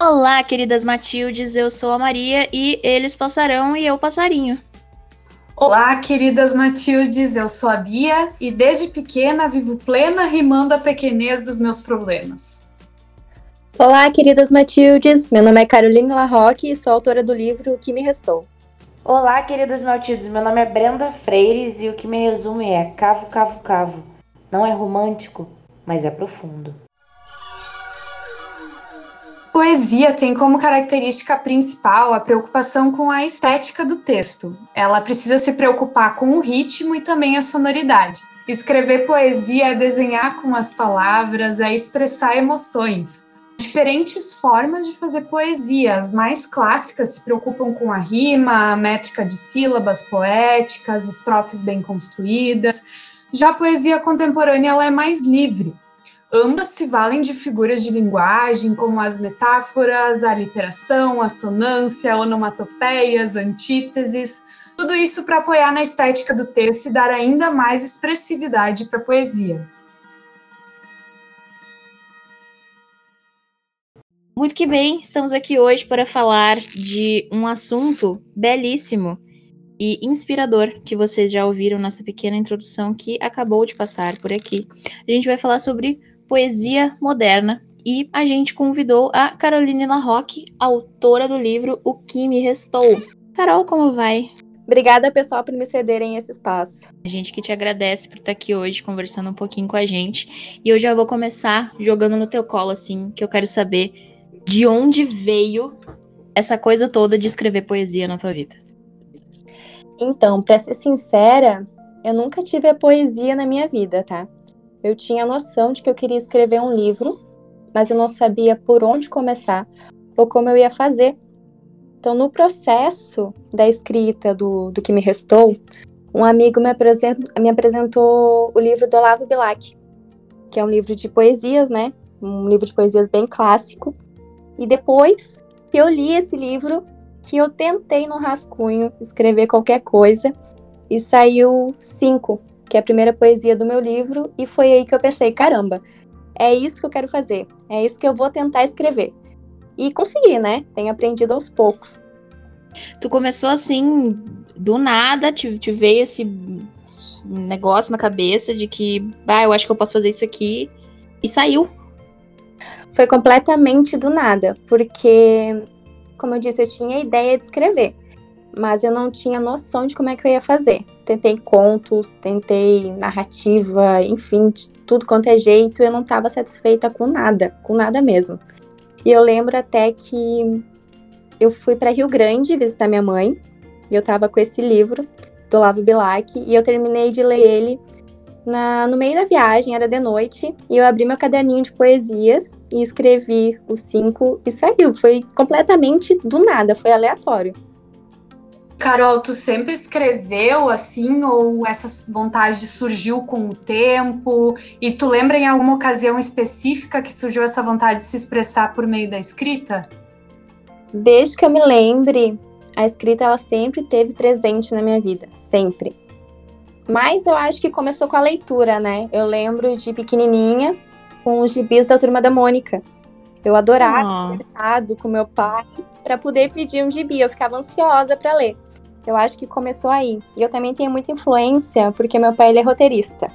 Olá, queridas Matildes, eu sou a Maria e eles passarão e eu passarinho. Olá, queridas Matildes, eu sou a Bia e desde pequena vivo plena rimando a pequenez dos meus problemas. Olá, queridas Matildes, meu nome é Caroline Larroque e sou autora do livro O que me restou. Olá, queridas Matildes, meu nome é Brenda Freires e o que me resume é cavo, cavo, cavo. Não é romântico, mas é profundo. Poesia tem como característica principal a preocupação com a estética do texto. Ela precisa se preocupar com o ritmo e também a sonoridade. Escrever poesia é desenhar com as palavras, é expressar emoções. Diferentes formas de fazer poesia. As mais clássicas se preocupam com a rima, a métrica de sílabas poéticas, estrofes bem construídas. Já a poesia contemporânea ela é mais livre Ambas se valem de figuras de linguagem, como as metáforas, a literação, a sonância, onomatopeias, antíteses, tudo isso para apoiar na estética do texto e dar ainda mais expressividade para a poesia. Muito que bem, estamos aqui hoje para falar de um assunto belíssimo e inspirador que vocês já ouviram nessa pequena introdução que acabou de passar por aqui. A gente vai falar sobre poesia moderna e a gente convidou a Caroline Larroque, autora do livro O Que Me Restou. Carol, como vai? Obrigada, pessoal, por me cederem esse espaço. A gente que te agradece por estar aqui hoje conversando um pouquinho com a gente. E eu já vou começar jogando no teu colo, assim, que eu quero saber de onde veio essa coisa toda de escrever poesia na tua vida. Então, para ser sincera, eu nunca tive a poesia na minha vida, tá? Eu tinha noção de que eu queria escrever um livro, mas eu não sabia por onde começar ou como eu ia fazer. Então, no processo da escrita do, do que me restou, um amigo me, apresent, me apresentou o livro do Olavo Bilac, que é um livro de poesias, né? Um livro de poesias bem clássico. E depois que eu li esse livro, que eu tentei no rascunho escrever qualquer coisa, e saiu cinco que é a primeira poesia do meu livro, e foi aí que eu pensei: caramba, é isso que eu quero fazer, é isso que eu vou tentar escrever. E consegui, né? Tenho aprendido aos poucos. Tu começou assim, do nada, te, te veio esse negócio na cabeça de que, ah, eu acho que eu posso fazer isso aqui, e saiu. Foi completamente do nada, porque, como eu disse, eu tinha a ideia de escrever mas eu não tinha noção de como é que eu ia fazer. Tentei contos, tentei narrativa, enfim, de tudo quanto é jeito, eu não estava satisfeita com nada, com nada mesmo. E eu lembro até que eu fui para Rio Grande visitar minha mãe, e eu estava com esse livro do Olavo Bilac, e eu terminei de ler ele na, no meio da viagem, era de noite, e eu abri meu caderninho de poesias e escrevi os cinco e saiu. Foi completamente do nada, foi aleatório. Carol, tu sempre escreveu assim, ou essa vontade surgiu com o tempo? E tu lembra em alguma ocasião específica que surgiu essa vontade de se expressar por meio da escrita? Desde que eu me lembre, a escrita ela sempre teve presente na minha vida, sempre. Mas eu acho que começou com a leitura, né? Eu lembro de pequenininha com os gibis da turma da Mônica. Eu adorava oh. com meu pai para poder pedir um gibi. Eu ficava ansiosa para ler. Eu acho que começou aí. E eu também tenho muita influência, porque meu pai ele é roteirista.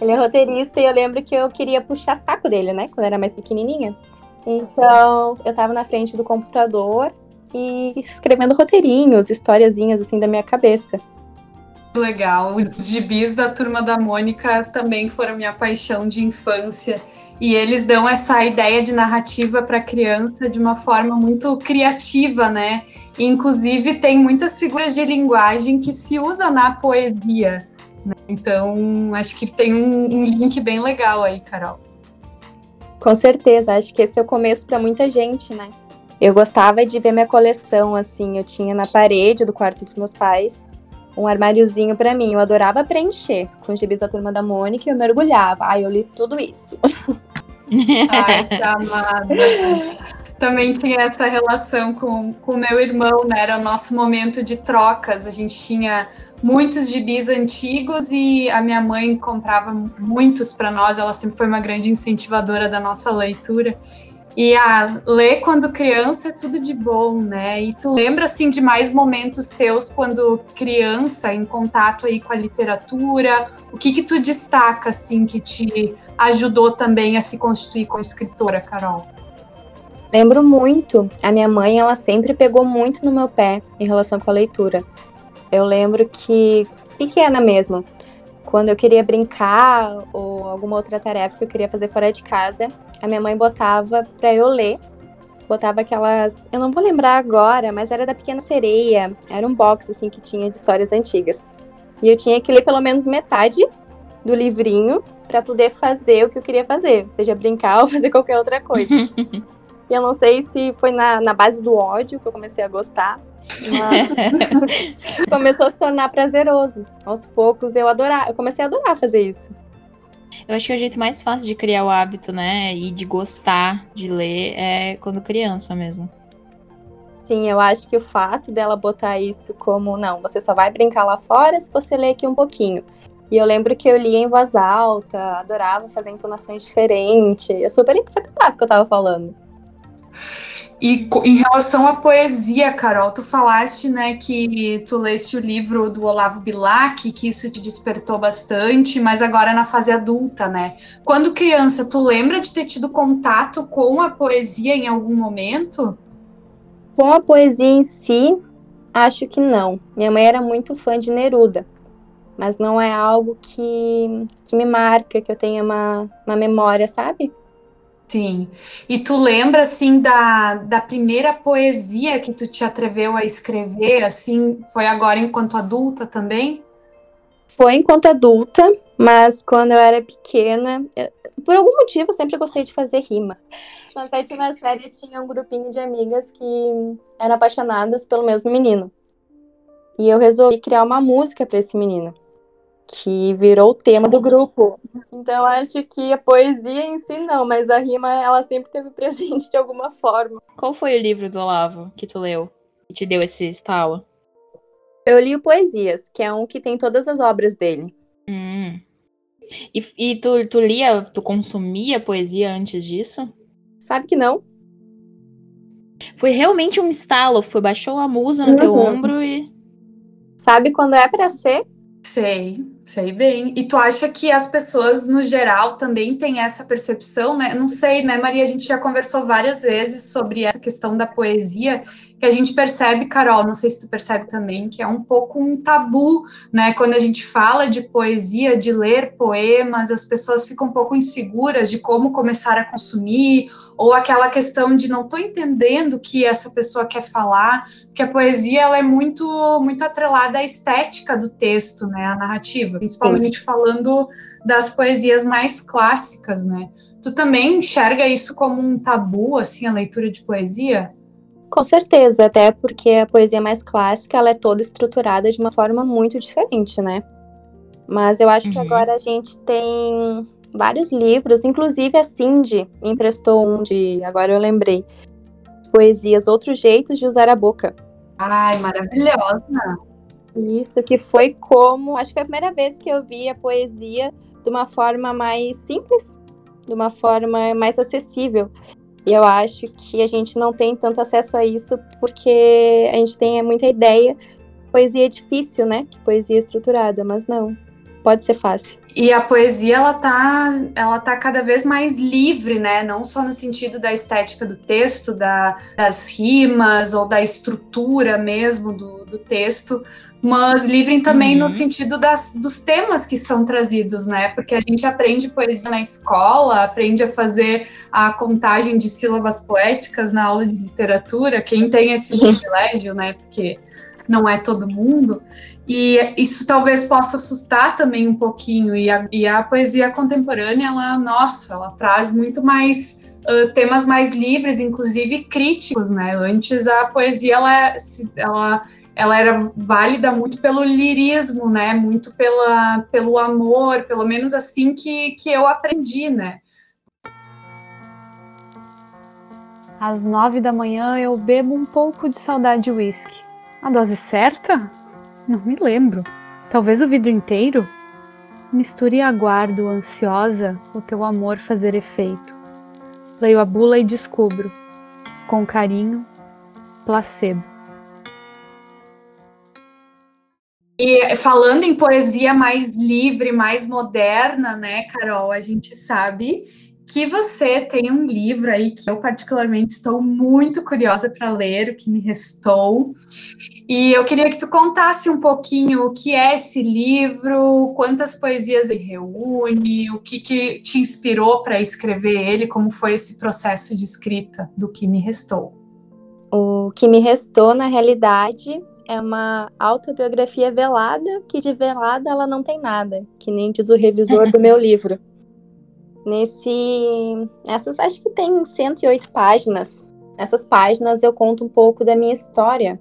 Ele é roteirista e eu lembro que eu queria puxar saco dele, né? Quando era mais pequenininha. Então, eu tava na frente do computador e escrevendo roteirinhos, historiazinhas assim da minha cabeça. Legal. Os gibis da turma da Mônica também foram minha paixão de infância. E eles dão essa ideia de narrativa para criança de uma forma muito criativa, né? Inclusive, tem muitas figuras de linguagem que se usam na poesia. Né? Então, acho que tem um, um link bem legal aí, Carol. Com certeza, acho que esse é o começo para muita gente, né? Eu gostava de ver minha coleção, assim, eu tinha na parede do quarto dos meus pais um armáriozinho para mim. Eu adorava preencher com gibis da Turma da Mônica e eu mergulhava. Ai, eu li tudo isso. Ai, que amada. Também tinha essa relação com o meu irmão, né? Era o nosso momento de trocas. A gente tinha muitos gibis antigos e a minha mãe comprava muitos para nós. Ela sempre foi uma grande incentivadora da nossa leitura. E a ler quando criança é tudo de bom, né? E tu lembra assim de mais momentos teus quando criança em contato aí com a literatura? O que que tu destaca assim que te ajudou também a se constituir como escritora, Carol? Lembro muito. A minha mãe, ela sempre pegou muito no meu pé em relação com a leitura. Eu lembro que pequena mesmo, quando eu queria brincar ou alguma outra tarefa que eu queria fazer fora de casa, a minha mãe botava para eu ler. Botava aquelas, eu não vou lembrar agora, mas era da Pequena Sereia. Era um box assim que tinha de histórias antigas. E eu tinha que ler pelo menos metade do livrinho para poder fazer o que eu queria fazer, seja brincar ou fazer qualquer outra coisa. e eu não sei se foi na, na base do ódio que eu comecei a gostar, mas começou a se tornar prazeroso. Aos poucos eu adorar, eu comecei a adorar fazer isso. Eu acho que é o jeito mais fácil de criar o hábito, né? E de gostar de ler é quando criança mesmo. Sim, eu acho que o fato dela botar isso como, não, você só vai brincar lá fora se você ler aqui um pouquinho. E eu lembro que eu lia em voz alta, adorava fazer entonações diferentes. Eu super interpretava o que eu tava falando. E em relação à poesia, Carol, tu falaste, né, que tu leste o livro do Olavo Bilac, que isso te despertou bastante, mas agora na fase adulta, né? Quando criança, tu lembra de ter tido contato com a poesia em algum momento? Com a poesia em si, acho que não. Minha mãe era muito fã de Neruda, mas não é algo que, que me marca, que eu tenha uma, uma memória, sabe? Sim. E tu lembra, assim, da, da primeira poesia que tu te atreveu a escrever, assim, foi agora enquanto adulta também? Foi enquanto adulta, mas quando eu era pequena, eu, por algum motivo eu sempre gostei de fazer rima. Na sétima série tinha um grupinho de amigas que eram apaixonadas pelo mesmo menino. E eu resolvi criar uma música para esse menino que virou o tema do grupo. Então acho que a poesia em si não, mas a rima ela sempre teve presente de alguma forma. Qual foi o livro do Olavo que tu leu que te deu esse estalo? Eu li o Poesias, que é um que tem todas as obras dele. Hum. E, e tu, tu lia, tu consumia poesia antes disso? Sabe que não. Foi realmente um estalo, foi baixou a musa no uhum. teu ombro e Sabe quando é para ser? Sei, sei bem. E tu acha que as pessoas, no geral, também têm essa percepção, né? Não sei, né, Maria? A gente já conversou várias vezes sobre essa questão da poesia, que a gente percebe, Carol, não sei se tu percebe também, que é um pouco um tabu, né? Quando a gente fala de poesia, de ler poemas, as pessoas ficam um pouco inseguras de como começar a consumir ou aquela questão de não estou entendendo o que essa pessoa quer falar, porque a poesia ela é muito muito atrelada à estética do texto, né, a narrativa, principalmente Sim. falando das poesias mais clássicas, né? Tu também enxerga isso como um tabu, assim, a leitura de poesia? Com certeza, até porque a poesia mais clássica ela é toda estruturada de uma forma muito diferente, né? Mas eu acho uhum. que agora a gente tem vários livros, inclusive a Cindy me emprestou um de, agora eu lembrei, poesias Outros Jeitos de Usar a Boca. Ai, maravilhosa! Isso, que foi como, acho que foi a primeira vez que eu vi a poesia de uma forma mais simples, de uma forma mais acessível. E eu acho que a gente não tem tanto acesso a isso porque a gente tem muita ideia. Poesia é difícil, né? Que poesia é estruturada, mas não pode ser fácil. E a poesia ela tá, ela tá cada vez mais livre, né? Não só no sentido da estética do texto, da, das rimas ou da estrutura mesmo do, do texto, mas livre também uhum. no sentido das, dos temas que são trazidos, né? Porque a gente aprende poesia na escola, aprende a fazer a contagem de sílabas poéticas na aula de literatura, quem tem esse privilégio, né? Porque não é todo mundo. E isso talvez possa assustar também um pouquinho. E a, e a poesia contemporânea, ela, nossa, ela traz muito mais uh, temas mais livres, inclusive críticos, né? Antes a poesia ela, ela, ela era válida muito pelo lirismo, né? Muito pela, pelo amor, pelo menos assim que, que eu aprendi, né? Às nove da manhã eu bebo um pouco de saudade de uísque. A dose certa? Não me lembro. Talvez o vidro inteiro? Misture e aguardo, ansiosa, o teu amor fazer efeito. leio a bula e descubro, com carinho, placebo. E falando em poesia mais livre, mais moderna, né, Carol? A gente sabe que você tem um livro aí que eu particularmente estou muito curiosa para ler, o que me restou. E eu queria que tu contasse um pouquinho o que é esse livro, quantas poesias ele reúne, o que, que te inspirou para escrever ele, como foi esse processo de escrita do que me restou. O que me restou, na realidade, é uma autobiografia velada, que de velada ela não tem nada, que nem diz o revisor do meu livro. Nesse, essas acho que tem 108 páginas. Nessas páginas eu conto um pouco da minha história,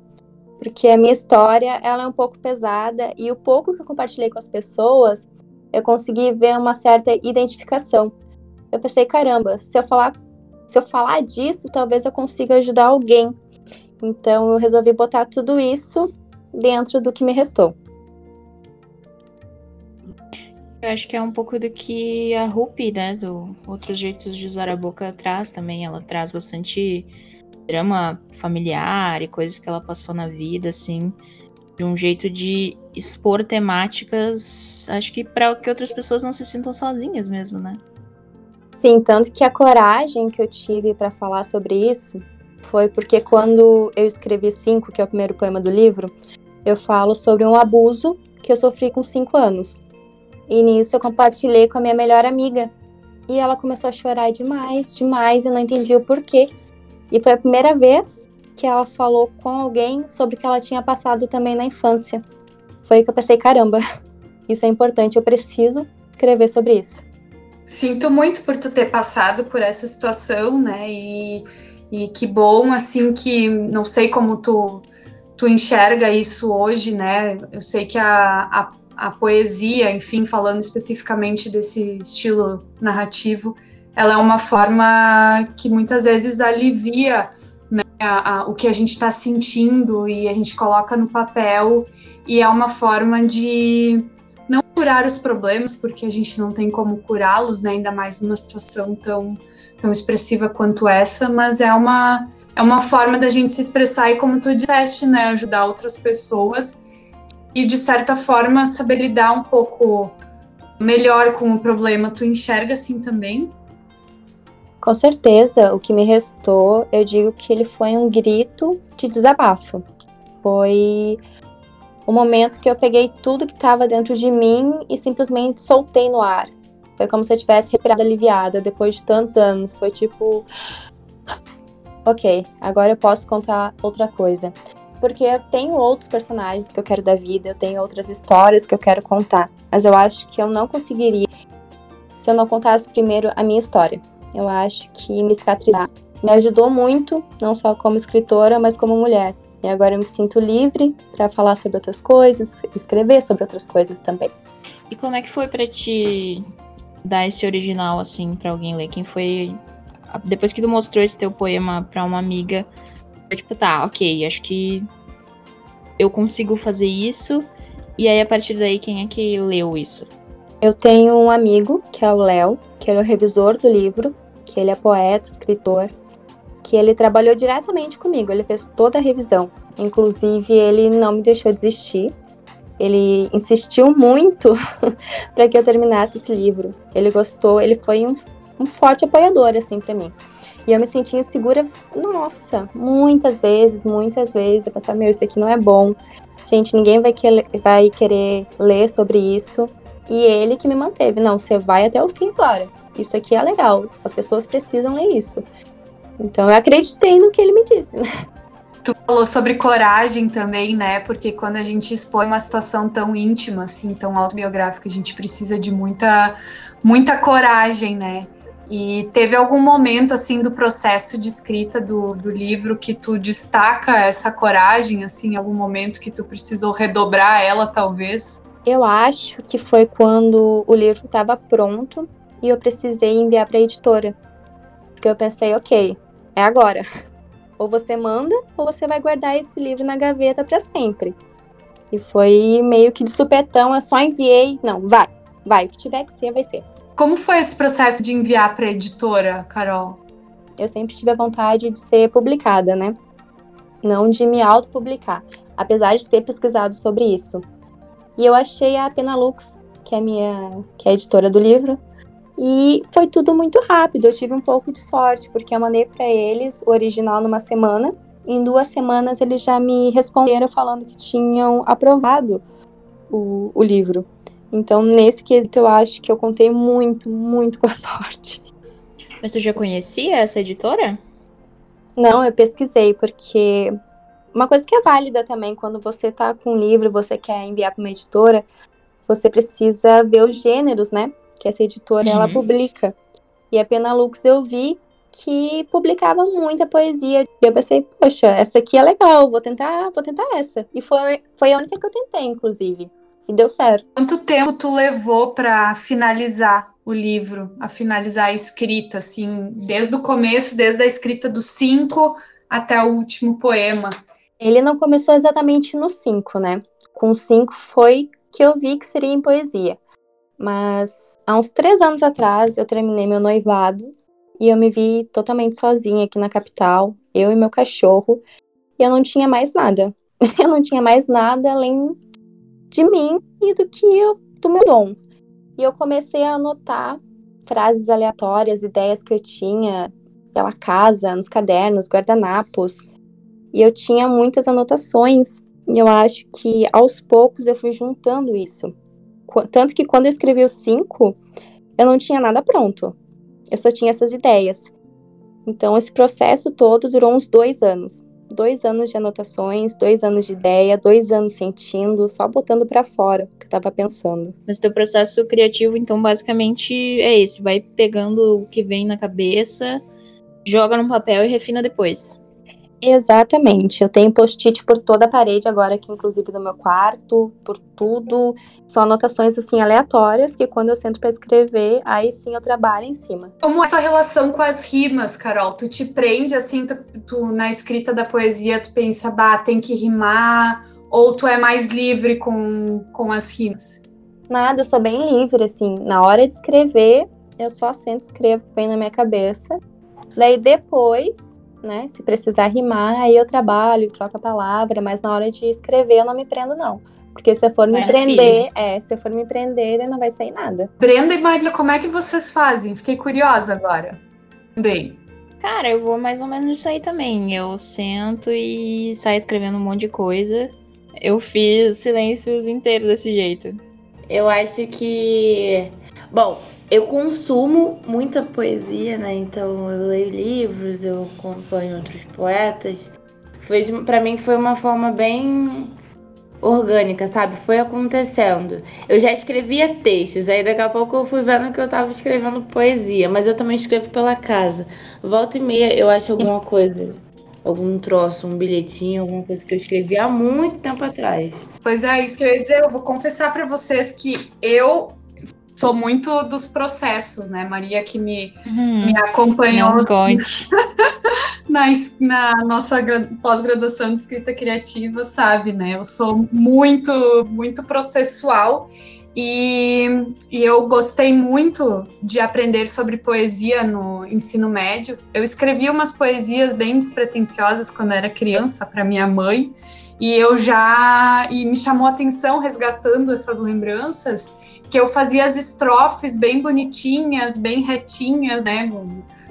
porque a minha história ela é um pouco pesada e o pouco que eu compartilhei com as pessoas, eu consegui ver uma certa identificação. Eu pensei, caramba, se eu falar, se eu falar disso, talvez eu consiga ajudar alguém. Então eu resolvi botar tudo isso dentro do que me restou. Eu acho que é um pouco do que a Rupi, né, do Outros Jeitos de Usar a Boca traz também. Ela traz bastante drama familiar e coisas que ela passou na vida, assim, de um jeito de expor temáticas, acho que para que outras pessoas não se sintam sozinhas mesmo, né? Sim, tanto que a coragem que eu tive para falar sobre isso foi porque quando eu escrevi Cinco, que é o primeiro poema do livro, eu falo sobre um abuso que eu sofri com cinco anos. E nisso eu compartilhei com a minha melhor amiga. E ela começou a chorar demais, demais, e não entendi o porquê. E foi a primeira vez que ela falou com alguém sobre o que ela tinha passado também na infância. Foi que eu pensei, caramba, isso é importante, eu preciso escrever sobre isso. Sinto muito por tu ter passado por essa situação, né? E, e que bom, assim, que não sei como tu, tu enxerga isso hoje, né? Eu sei que a, a a poesia, enfim, falando especificamente desse estilo narrativo, ela é uma forma que muitas vezes alivia né, a, a, o que a gente está sentindo e a gente coloca no papel e é uma forma de não curar os problemas, porque a gente não tem como curá-los, né, ainda mais numa situação tão, tão expressiva quanto essa, mas é uma, é uma forma da gente se expressar e, como tu disseste, né, ajudar outras pessoas e de certa forma saber lidar um pouco melhor com o problema. Tu enxerga assim também? Com certeza, o que me restou, eu digo que ele foi um grito de desabafo. Foi o momento que eu peguei tudo que estava dentro de mim e simplesmente soltei no ar. Foi como se eu tivesse respirado aliviada depois de tantos anos. Foi tipo. Ok, agora eu posso contar outra coisa. Porque eu tenho outros personagens que eu quero da vida, eu tenho outras histórias que eu quero contar. Mas eu acho que eu não conseguiria se eu não contasse primeiro a minha história. Eu acho que me cicatrizar me ajudou muito, não só como escritora, mas como mulher. E agora eu me sinto livre para falar sobre outras coisas, escrever sobre outras coisas também. E como é que foi para ti dar esse original assim para alguém ler? Quem foi depois que tu mostrou esse teu poema para uma amiga? tipo, tá, ok, acho que eu consigo fazer isso. E aí, a partir daí, quem é que leu isso? Eu tenho um amigo, que é o Léo, que ele é o revisor do livro, que ele é poeta, escritor, que ele trabalhou diretamente comigo, ele fez toda a revisão. Inclusive, ele não me deixou desistir. Ele insistiu muito para que eu terminasse esse livro. Ele gostou, ele foi um, um forte apoiador, assim, para mim. E eu me sentia insegura, nossa, muitas vezes, muitas vezes. Eu pensava, meu, isso aqui não é bom. Gente, ninguém vai, que, vai querer ler sobre isso. E ele que me manteve. Não, você vai até o fim agora. Isso aqui é legal. As pessoas precisam ler isso. Então eu acreditei no que ele me disse, né? Tu falou sobre coragem também, né? Porque quando a gente expõe uma situação tão íntima, assim, tão autobiográfica, a gente precisa de muita, muita coragem, né? E teve algum momento assim do processo de escrita do, do livro que tu destaca essa coragem, assim, algum momento que tu precisou redobrar ela, talvez? Eu acho que foi quando o livro estava pronto e eu precisei enviar para a editora. Porque eu pensei, ok, é agora. Ou você manda, ou você vai guardar esse livro na gaveta para sempre. E foi meio que de supetão, eu só enviei, não, vai, vai, o que tiver que ser, vai ser. Como foi esse processo de enviar para a editora, Carol? eu sempre tive a vontade de ser publicada, né? Não de me autopublicar, apesar de ter pesquisado sobre isso. E eu achei a Penalux, que é a minha, que é a editora do livro, e foi tudo muito rápido. Eu tive um pouco de sorte, porque eu mandei para eles o original numa semana. Em duas semanas eles já me responderam falando que tinham aprovado o, o livro. Então, nesse quesito, eu acho que eu contei muito, muito com a sorte. Mas tu já conhecia essa editora? Não, eu pesquisei, porque uma coisa que é válida também, quando você tá com um livro, você quer enviar para uma editora, você precisa ver os gêneros, né? Que essa editora uhum. ela publica. E a Penalux eu vi que publicava muita poesia. E eu pensei, poxa, essa aqui é legal, vou tentar, vou tentar essa. E foi, foi a única que eu tentei, inclusive. E deu certo. Quanto tempo tu levou para finalizar o livro, a finalizar a escrita, assim, desde o começo, desde a escrita dos cinco até o último poema? Ele não começou exatamente no cinco, né? Com cinco foi que eu vi que seria em poesia. Mas há uns três anos atrás eu terminei meu noivado e eu me vi totalmente sozinha aqui na capital, eu e meu cachorro, e eu não tinha mais nada. Eu não tinha mais nada além de mim e do que eu, do meu dom. E eu comecei a anotar frases aleatórias, ideias que eu tinha pela casa, nos cadernos, guardanapos. E eu tinha muitas anotações. E eu acho que aos poucos eu fui juntando isso. Tanto que quando eu escrevi os cinco, eu não tinha nada pronto. Eu só tinha essas ideias. Então, esse processo todo durou uns dois anos dois anos de anotações, dois anos de ideia, dois anos sentindo, só botando para fora o que eu tava pensando. Mas teu processo criativo, então, basicamente é esse: vai pegando o que vem na cabeça, joga no papel e refina depois. Exatamente. Eu tenho post-it por toda a parede agora, aqui inclusive no meu quarto, por tudo. São anotações assim aleatórias que quando eu sento para escrever, aí sim eu trabalho em cima. Como é a tua relação com as rimas, Carol? Tu te prende assim, tu, tu na escrita da poesia, tu pensa, bah, tem que rimar, ou tu é mais livre com, com as rimas? Nada, eu sou bem livre, assim. Na hora de escrever, eu só sento e escrevo o que vem na minha cabeça. Daí depois né? Se precisar rimar, aí eu trabalho, troco a palavra, mas na hora de escrever eu não me prendo, não. Porque se eu for me prender, é, se eu for me prender, não vai sair nada. Brenda e Maria, como é que vocês fazem? Fiquei curiosa agora. Bem. Cara, eu vou mais ou menos isso aí também. Eu sento e saio escrevendo um monte de coisa. Eu fiz silêncios inteiros desse jeito. Eu acho que. Bom, eu consumo muita poesia, né? Então eu leio livros, eu acompanho outros poetas. Foi para mim foi uma forma bem orgânica, sabe? Foi acontecendo. Eu já escrevia textos, aí daqui a pouco eu fui vendo que eu tava escrevendo poesia, mas eu também escrevo pela casa. Volta e meia eu acho alguma coisa, algum troço, um bilhetinho, alguma coisa que eu escrevi há muito tempo atrás. Pois é, isso que eu ia dizer, eu vou confessar para vocês que eu sou muito dos processos, né? Maria que me, uhum. me acompanhou na, na nossa pós-graduação de escrita criativa, sabe, né? Eu sou muito, muito processual e, e, eu gostei muito de aprender sobre poesia no ensino médio. Eu escrevi umas poesias bem despretensiosas quando era criança para minha mãe, e eu já e me chamou a atenção resgatando essas lembranças que eu fazia as estrofes bem bonitinhas, bem retinhas, né?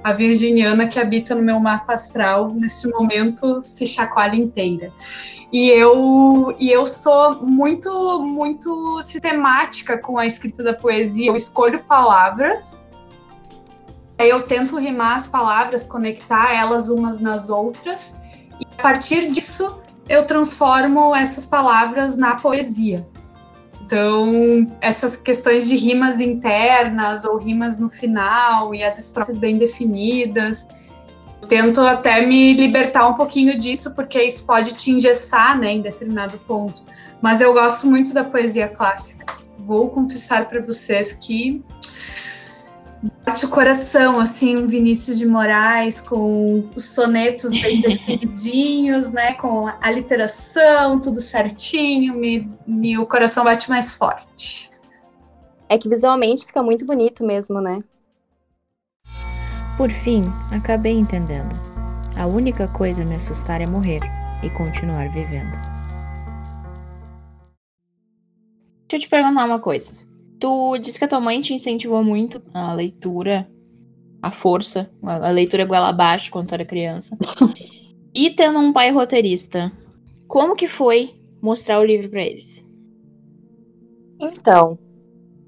A virginiana que habita no meu mapa astral, nesse momento, se chacoalha inteira. E eu, e eu sou muito, muito sistemática com a escrita da poesia. Eu escolho palavras, aí eu tento rimar as palavras, conectar elas umas nas outras, e a partir disso eu transformo essas palavras na poesia. Então, essas questões de rimas internas ou rimas no final e as estrofes bem definidas, eu tento até me libertar um pouquinho disso, porque isso pode te engessar, né, em determinado ponto. Mas eu gosto muito da poesia clássica. Vou confessar para vocês que bate o coração, assim, um Vinícius de Moraes com os sonetos bem definidinhos, né, com a literação, tudo certinho, me, me, o coração bate mais forte. É que visualmente fica muito bonito mesmo, né? Por fim, acabei entendendo. A única coisa a me assustar é morrer e continuar vivendo. Deixa eu te perguntar uma coisa. Tu disse que a tua mãe te incentivou muito a leitura, a força, a leitura goela abaixo quando tu era criança. e tendo um pai roteirista, como que foi mostrar o livro para eles? Então,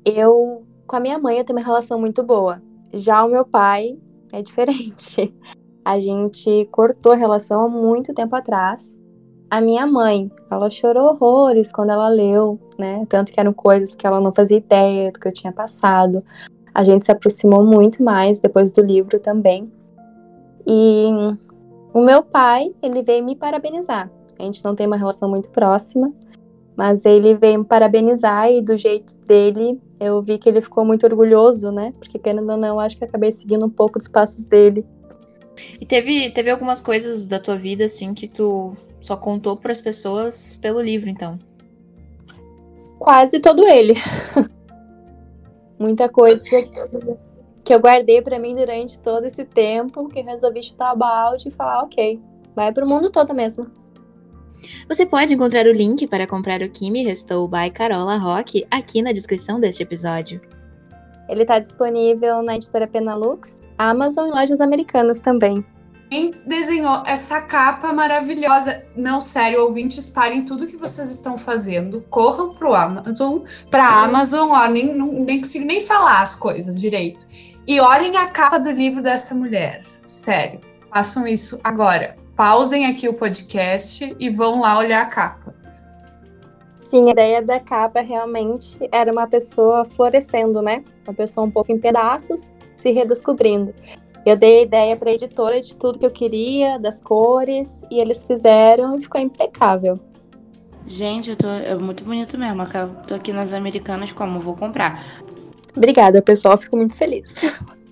eu com a minha mãe eu tenho uma relação muito boa. Já o meu pai é diferente. A gente cortou a relação há muito tempo atrás. A minha mãe, ela chorou horrores quando ela leu, né? Tanto que eram coisas que ela não fazia ideia do que eu tinha passado. A gente se aproximou muito mais depois do livro também. E o meu pai, ele veio me parabenizar. A gente não tem uma relação muito próxima, mas ele veio me parabenizar e do jeito dele, eu vi que ele ficou muito orgulhoso, né? Porque querendo ou não, acho que acabei seguindo um pouco dos passos dele. E teve, teve algumas coisas da tua vida, assim, que tu só contou para as pessoas pelo livro, então? Quase todo ele. Muita coisa que eu guardei para mim durante todo esse tempo, que resolvi chutar a balde e falar, ok, vai pro mundo todo mesmo. Você pode encontrar o link para comprar o Kimi Restou by Carola Rock aqui na descrição deste episódio. Ele está disponível na editora Penalux, Amazon e lojas americanas também. Quem desenhou essa capa maravilhosa? Não, sério, ouvintes, parem tudo que vocês estão fazendo, corram pro Amazon, pra Amazon, ó, nem, não, nem consigo nem falar as coisas direito. E olhem a capa do livro dessa mulher. Sério, façam isso agora pausem aqui o podcast e vão lá olhar a capa. Sim, a ideia da capa realmente era uma pessoa florescendo, né? Uma pessoa um pouco em pedaços, se redescobrindo. Eu dei a ideia para a editora de tudo que eu queria, das cores, e eles fizeram e ficou impecável. Gente, eu tô, é muito bonito mesmo. Eu tô aqui nas Americanas como? Vou comprar. Obrigada, pessoal. Fico muito feliz.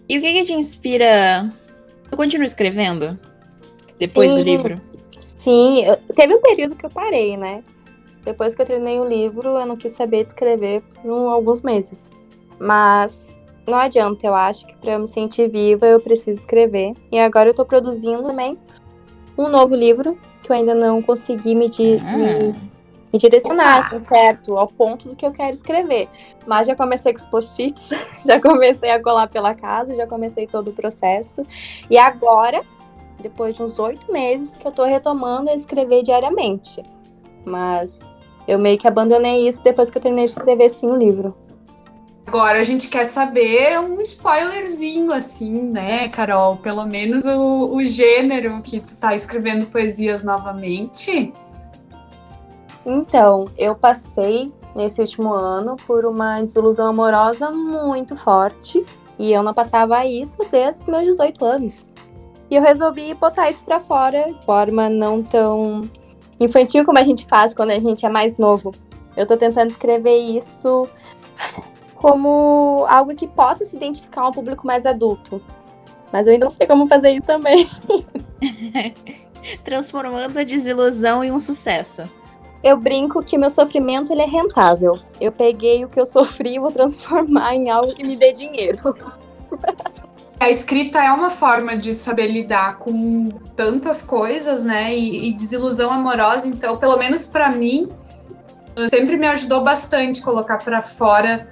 E o que, que te inspira? Tu continua escrevendo? depois sim, do livro? Sim, teve um período que eu parei, né? Depois que eu terminei o livro, eu não quis saber de escrever por um, alguns meses. Mas não adianta, eu acho que para eu me sentir viva eu preciso escrever. E agora eu tô produzindo também um novo livro que eu ainda não consegui me, di ah. me, me direcionar, assim, certo? Ao ponto do que eu quero escrever. Mas já comecei com os post-its, já comecei a colar pela casa, já comecei todo o processo. E agora depois de uns oito meses que eu tô retomando a escrever diariamente. Mas eu meio que abandonei isso depois que eu terminei de escrever sim o livro. Agora a gente quer saber um spoilerzinho, assim, né, Carol? Pelo menos o, o gênero que tu tá escrevendo poesias novamente. Então, eu passei nesse último ano por uma desilusão amorosa muito forte. E eu não passava isso desde os meus 18 anos. E eu resolvi botar isso para fora de forma não tão infantil como a gente faz quando a gente é mais novo. Eu tô tentando escrever isso como algo que possa se identificar a um público mais adulto. Mas eu ainda não sei como fazer isso também. Transformando a desilusão em um sucesso. Eu brinco que meu sofrimento ele é rentável. Eu peguei o que eu sofri e vou transformar em algo que me dê dinheiro. A escrita é uma forma de saber lidar com tantas coisas, né? E, e desilusão amorosa, então, pelo menos para mim, sempre me ajudou bastante colocar para fora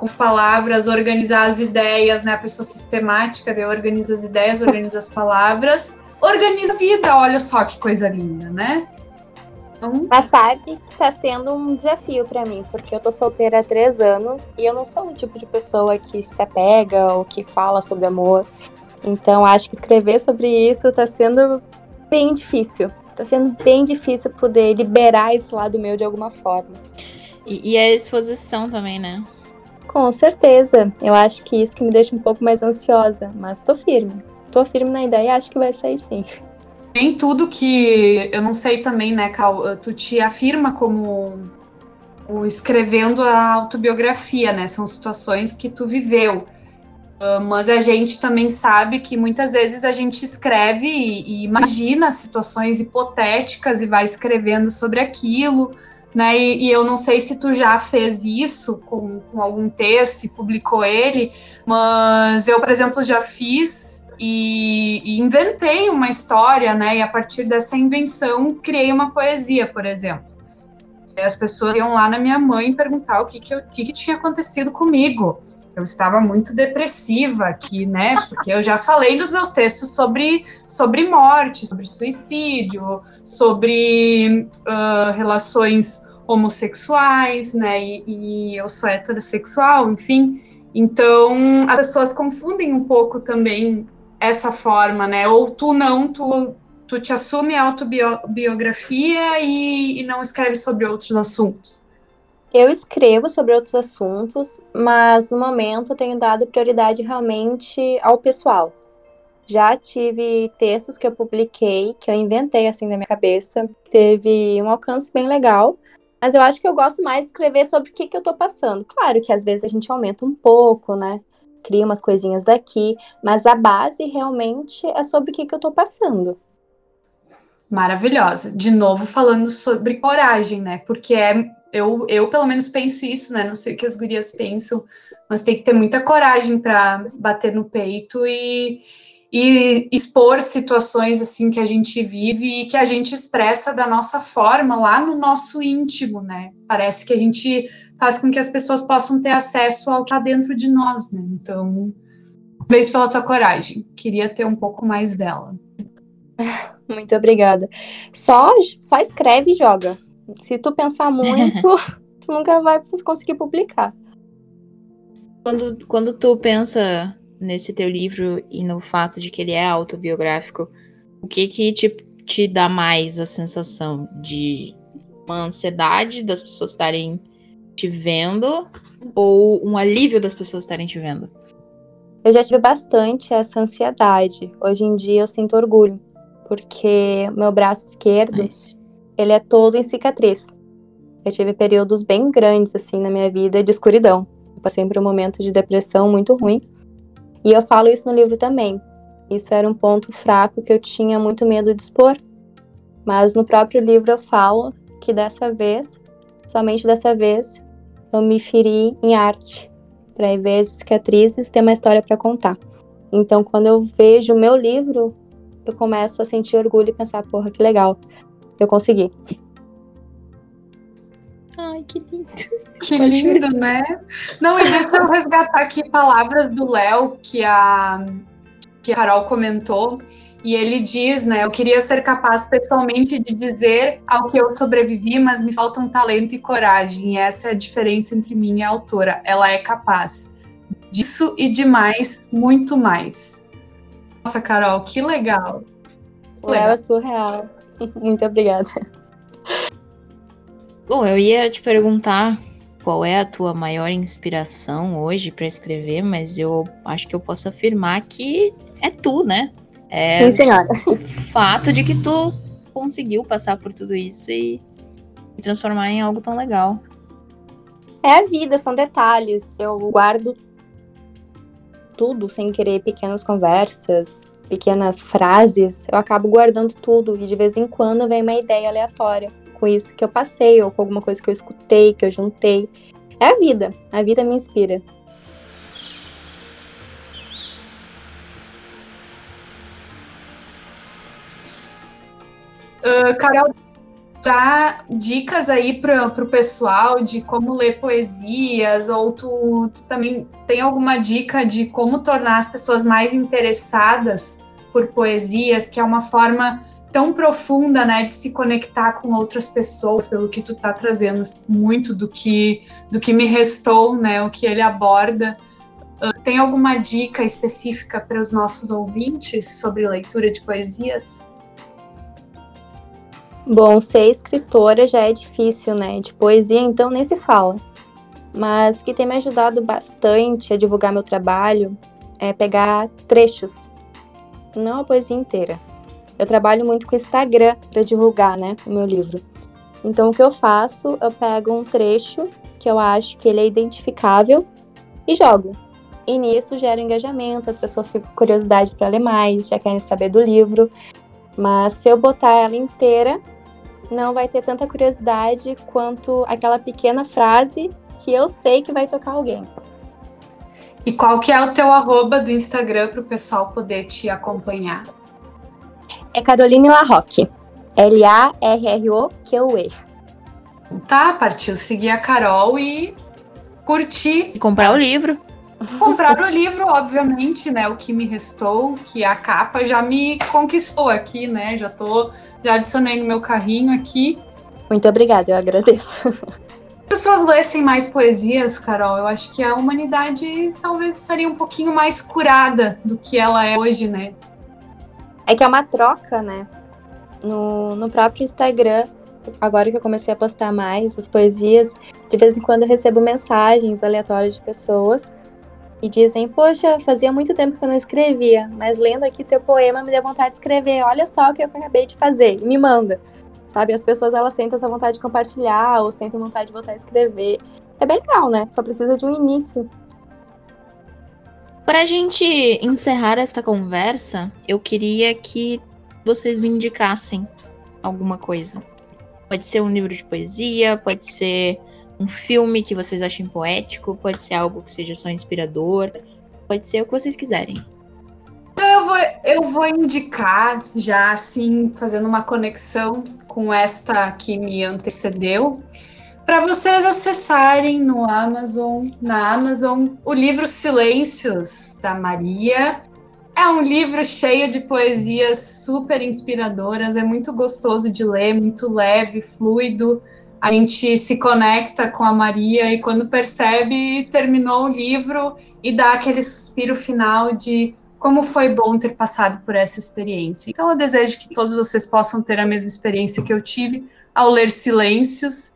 com palavras, organizar as ideias, né? A pessoa sistemática, daí organiza as ideias, organiza as palavras, organiza a vida, olha só que coisa linda, né? Então... Mas sabe que está sendo um desafio para mim, porque eu tô solteira há três anos e eu não sou o tipo de pessoa que se apega ou que fala sobre amor. Então acho que escrever sobre isso está sendo bem difícil. Tá sendo bem difícil poder liberar esse lado meu de alguma forma. E, e a exposição também, né? Com certeza. Eu acho que isso que me deixa um pouco mais ansiosa, mas tô firme. Tô firme na ideia e acho que vai sair sim. Nem tudo que. Eu não sei também, né, Cal? Tu te afirma como escrevendo a autobiografia, né? São situações que tu viveu. Uh, mas a gente também sabe que muitas vezes a gente escreve e, e, imagina situações hipotéticas e vai escrevendo sobre aquilo, né? E, e eu não sei se tu já fez isso com, com algum texto e publicou ele, mas eu, por exemplo, já fiz e, e, inventei uma história, né? E a partir dessa invenção criei uma poesia, por exemplo. As pessoas iam lá na minha mãe perguntar o que, que, eu, que, que tinha acontecido comigo. Eu estava muito depressiva aqui, né? Porque eu já falei nos meus textos sobre, sobre morte, sobre suicídio, sobre uh, relações homossexuais, né? E, e eu sou heterossexual, enfim. Então, as pessoas confundem um pouco também essa forma, né? Ou tu não, tu, tu te assume a autobiografia e, e não escreve sobre outros assuntos. Eu escrevo sobre outros assuntos, mas no momento tenho dado prioridade realmente ao pessoal. Já tive textos que eu publiquei, que eu inventei assim na minha cabeça, teve um alcance bem legal, mas eu acho que eu gosto mais de escrever sobre o que, que eu tô passando. Claro que às vezes a gente aumenta um pouco, né? Cria umas coisinhas daqui, mas a base realmente é sobre o que, que eu tô passando. Maravilhosa. De novo falando sobre coragem, né? Porque é eu, eu pelo menos penso isso, né? Não sei o que as gurias pensam, mas tem que ter muita coragem para bater no peito e, e expor situações assim que a gente vive e que a gente expressa da nossa forma lá no nosso íntimo, né? Parece que a gente faz com que as pessoas possam ter acesso ao que está dentro de nós, né? Então, beijo pela tua coragem. Queria ter um pouco mais dela. Muito obrigada. Só, só escreve e joga. Se tu pensar muito, tu nunca vai conseguir publicar. Quando, quando tu pensa nesse teu livro e no fato de que ele é autobiográfico, o que que te, te dá mais a sensação de uma ansiedade das pessoas estarem te vendo ou um alívio das pessoas estarem te vendo? Eu já tive bastante essa ansiedade. Hoje em dia eu sinto orgulho, porque meu braço esquerdo ele é todo em cicatriz. Eu tive períodos bem grandes, assim, na minha vida de escuridão. Eu passei por um momento de depressão muito ruim. E eu falo isso no livro também. Isso era um ponto fraco que eu tinha muito medo de expor. Mas no próprio livro eu falo que dessa vez, somente dessa vez, eu me feri em arte. Para, vez de cicatrizes, ter uma história para contar. Então, quando eu vejo o meu livro, eu começo a sentir orgulho e pensar, porra, que legal. Eu consegui. Ai, que lindo. Que lindo, né? Não, e deixa eu resgatar aqui palavras do Léo que a, que a Carol comentou. E ele diz, né? Eu queria ser capaz pessoalmente de dizer ao que eu sobrevivi, mas me faltam talento e coragem. E essa é a diferença entre mim e a autora. Ela é capaz disso e de mais, muito mais. Nossa, Carol, que legal. O Léo é surreal. Muito obrigada. Bom, eu ia te perguntar qual é a tua maior inspiração hoje para escrever, mas eu acho que eu posso afirmar que é tu, né? É Sim, senhora. O fato de que tu conseguiu passar por tudo isso e, e transformar em algo tão legal. É a vida, são detalhes. Eu guardo tudo sem querer, pequenas conversas, pequenas frases, eu acabo guardando tudo e de vez em quando vem uma ideia aleatória com isso que eu passei ou com alguma coisa que eu escutei, que eu juntei. É a vida, a vida me inspira. Uh, Carol, dá dicas aí para o pessoal de como ler poesias, ou tu, tu, também tem alguma dica de como tornar as pessoas mais interessadas por poesias, que é uma forma tão profunda, né, de se conectar com outras pessoas, pelo que tu tá trazendo muito do que do que me restou, né, o que ele aborda. Uh, tem alguma dica específica para os nossos ouvintes sobre leitura de poesias? Bom, ser escritora já é difícil, né? De poesia, então nem se fala. Mas o que tem me ajudado bastante a divulgar meu trabalho é pegar trechos, não a poesia inteira. Eu trabalho muito com Instagram para divulgar, né, o meu livro. Então o que eu faço, eu pego um trecho que eu acho que ele é identificável e jogo. E nisso gera engajamento, as pessoas ficam com curiosidade para ler mais, já querem saber do livro. Mas se eu botar ela inteira, não vai ter tanta curiosidade quanto aquela pequena frase que eu sei que vai tocar alguém. E qual que é o teu arroba do Instagram para o pessoal poder te acompanhar? É Caroline Larroque. L-A-R-R-O-Q-U-E. Tá, partiu seguir a Carol e curtir. E comprar o livro. Comprar o livro, obviamente, né? O que me restou, que a capa já me conquistou aqui, né? Já tô, já adicionei no meu carrinho aqui. Muito obrigada, eu agradeço. Se as pessoas lessem mais poesias, Carol, eu acho que a humanidade talvez estaria um pouquinho mais curada do que ela é hoje, né? É que é uma troca, né? No, no próprio Instagram, agora que eu comecei a postar mais as poesias, de vez em quando eu recebo mensagens aleatórias de pessoas e dizem: Poxa, fazia muito tempo que eu não escrevia, mas lendo aqui teu poema me deu vontade de escrever. Olha só o que eu acabei de fazer. E me manda. Sabe? As pessoas elas sentem essa vontade de compartilhar ou sentem vontade de voltar a escrever. É bem legal, né? Só precisa de um início. Pra gente encerrar esta conversa, eu queria que vocês me indicassem alguma coisa. Pode ser um livro de poesia, pode ser um filme que vocês achem poético, pode ser algo que seja só inspirador, pode ser o que vocês quiserem. Então eu vou, eu vou indicar, já assim, fazendo uma conexão com esta que me antecedeu, para vocês acessarem no Amazon, na Amazon, o livro Silêncios da Maria. É um livro cheio de poesias super inspiradoras, é muito gostoso de ler, muito leve, fluido. A gente se conecta com a Maria e quando percebe, terminou o livro e dá aquele suspiro final de como foi bom ter passado por essa experiência. Então eu desejo que todos vocês possam ter a mesma experiência que eu tive ao ler Silêncios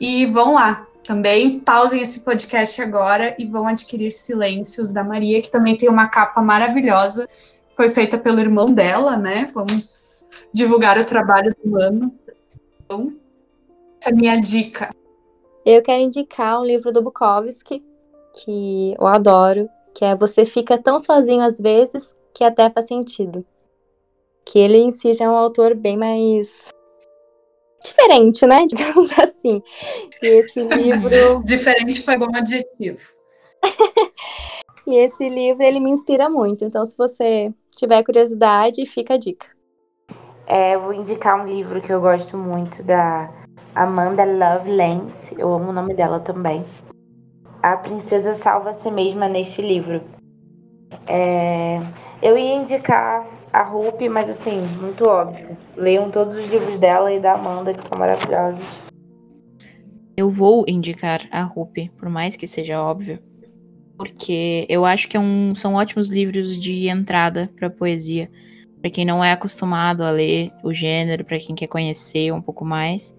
e vão lá, também pausem esse podcast agora e vão adquirir Silêncios da Maria, que também tem uma capa maravilhosa. Foi feita pelo irmão dela, né? Vamos divulgar o trabalho do ano. Então, essa é a minha dica. Eu quero indicar um livro do Bukowski, que eu adoro, que é Você Fica Tão Sozinho às vezes que até faz sentido. Que ele em si já é um autor bem mais diferente, né? Digamos assim. E esse livro. diferente foi bom adjetivo. e esse livro ele me inspira muito. Então, se você tiver curiosidade, fica a dica. É, eu vou indicar um livro que eu gosto muito da Amanda Lovelace. Eu amo o nome dela também. A Princesa Salva a Si Mesma neste livro. É, eu ia indicar a Rupi, mas assim, muito óbvio. Leiam todos os livros dela e da Amanda, que são maravilhosos. Eu vou indicar a Rupi, por mais que seja óbvio. Porque eu acho que é um, são ótimos livros de entrada para poesia. Para quem não é acostumado a ler o gênero, para quem quer conhecer um pouco mais.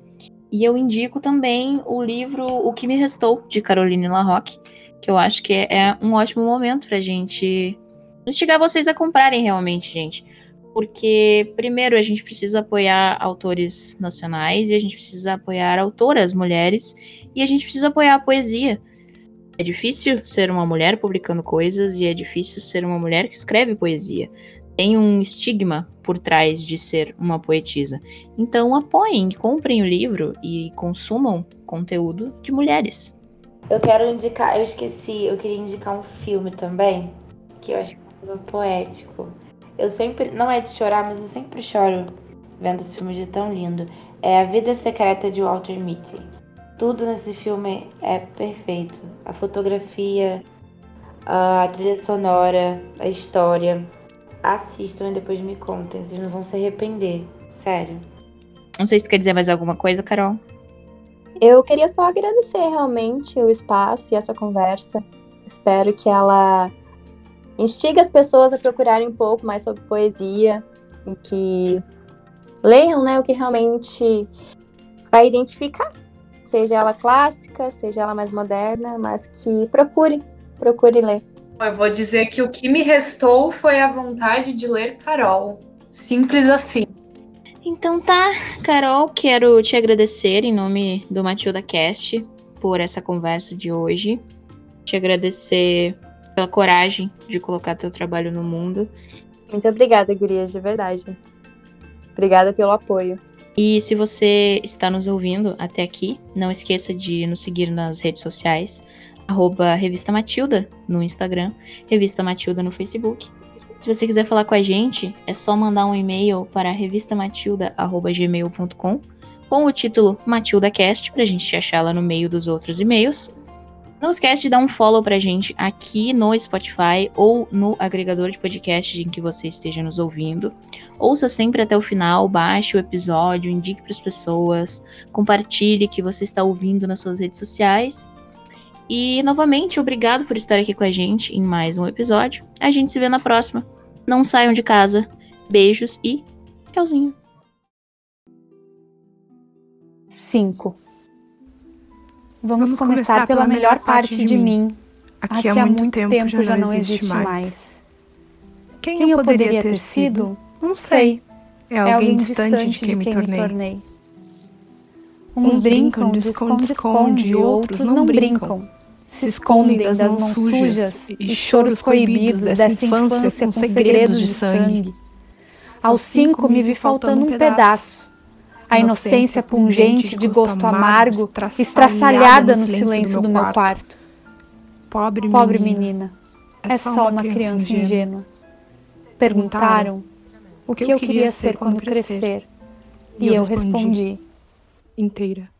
E eu indico também o livro O que me restou de Caroline Larroque, que eu acho que é, é um ótimo momento para gente instigar vocês a comprarem realmente, gente. Porque, primeiro, a gente precisa apoiar autores nacionais e a gente precisa apoiar autoras mulheres e a gente precisa apoiar a poesia. É difícil ser uma mulher publicando coisas e é difícil ser uma mulher que escreve poesia. Tem um estigma por trás de ser uma poetisa. Então apoiem, comprem o livro e consumam conteúdo de mulheres. Eu quero indicar, eu esqueci, eu queria indicar um filme também, que eu acho poético. Eu sempre. Não é de chorar, mas eu sempre choro vendo esse filme de tão lindo. É A Vida Secreta de Walter Mitty. Tudo nesse filme é perfeito. A fotografia, a trilha sonora, a história. Assistam e depois me contem. Vocês não vão se arrepender. Sério. Não sei se tu quer dizer mais alguma coisa, Carol. Eu queria só agradecer realmente o espaço e essa conversa. Espero que ela instiga as pessoas a procurarem um pouco mais sobre poesia, em que leiam né, o que realmente vai identificar, seja ela clássica, seja ela mais moderna, mas que procure, procure ler. Eu vou dizer que o que me restou foi a vontade de ler Carol. Simples assim. Então tá, Carol, quero te agradecer em nome do Matilda Cast por essa conversa de hoje. Te agradecer pela coragem de colocar teu trabalho no mundo. Muito obrigada, Gurias, de verdade. Obrigada pelo apoio. E se você está nos ouvindo até aqui, não esqueça de nos seguir nas redes sociais, arroba Revista Matilda no Instagram, Revista Matilda no Facebook. Se você quiser falar com a gente, é só mandar um e-mail para revistamatilda.gmail.com com o título MatildaCast pra gente te achar lá no meio dos outros e-mails. Não esquece de dar um follow pra gente aqui no Spotify ou no agregador de podcast em que você esteja nos ouvindo. Ouça sempre até o final, baixe o episódio, indique para as pessoas, compartilhe que você está ouvindo nas suas redes sociais. E novamente, obrigado por estar aqui com a gente em mais um episódio. A gente se vê na próxima. Não saiam de casa. Beijos e tchauzinho. 5. Vamos, Vamos começar, pela, melhor parte de, mim. Aqui, Aqui há muito, tempo, tempo já, já, não existe mais. mais. Quem, quem, eu poderia, poderia ter sido? Não sei. É alguém, é alguém distante, de quem, me, tornei. tornei. Uns, Uns brincam de esconde-esconde outros não brincam. Se escondem das mãos sujas e choros coibidos dessa infância com segredos de sangue. Aos cinco me vi faltando um pedaço. a inocência pungente de gosto amargo estraçalhada no silêncio do meu quarto. Pobre, Pobre menina, é só uma criança ingênua. Perguntaram o que eu queria ser quando crescer, e eu respondi: inteira.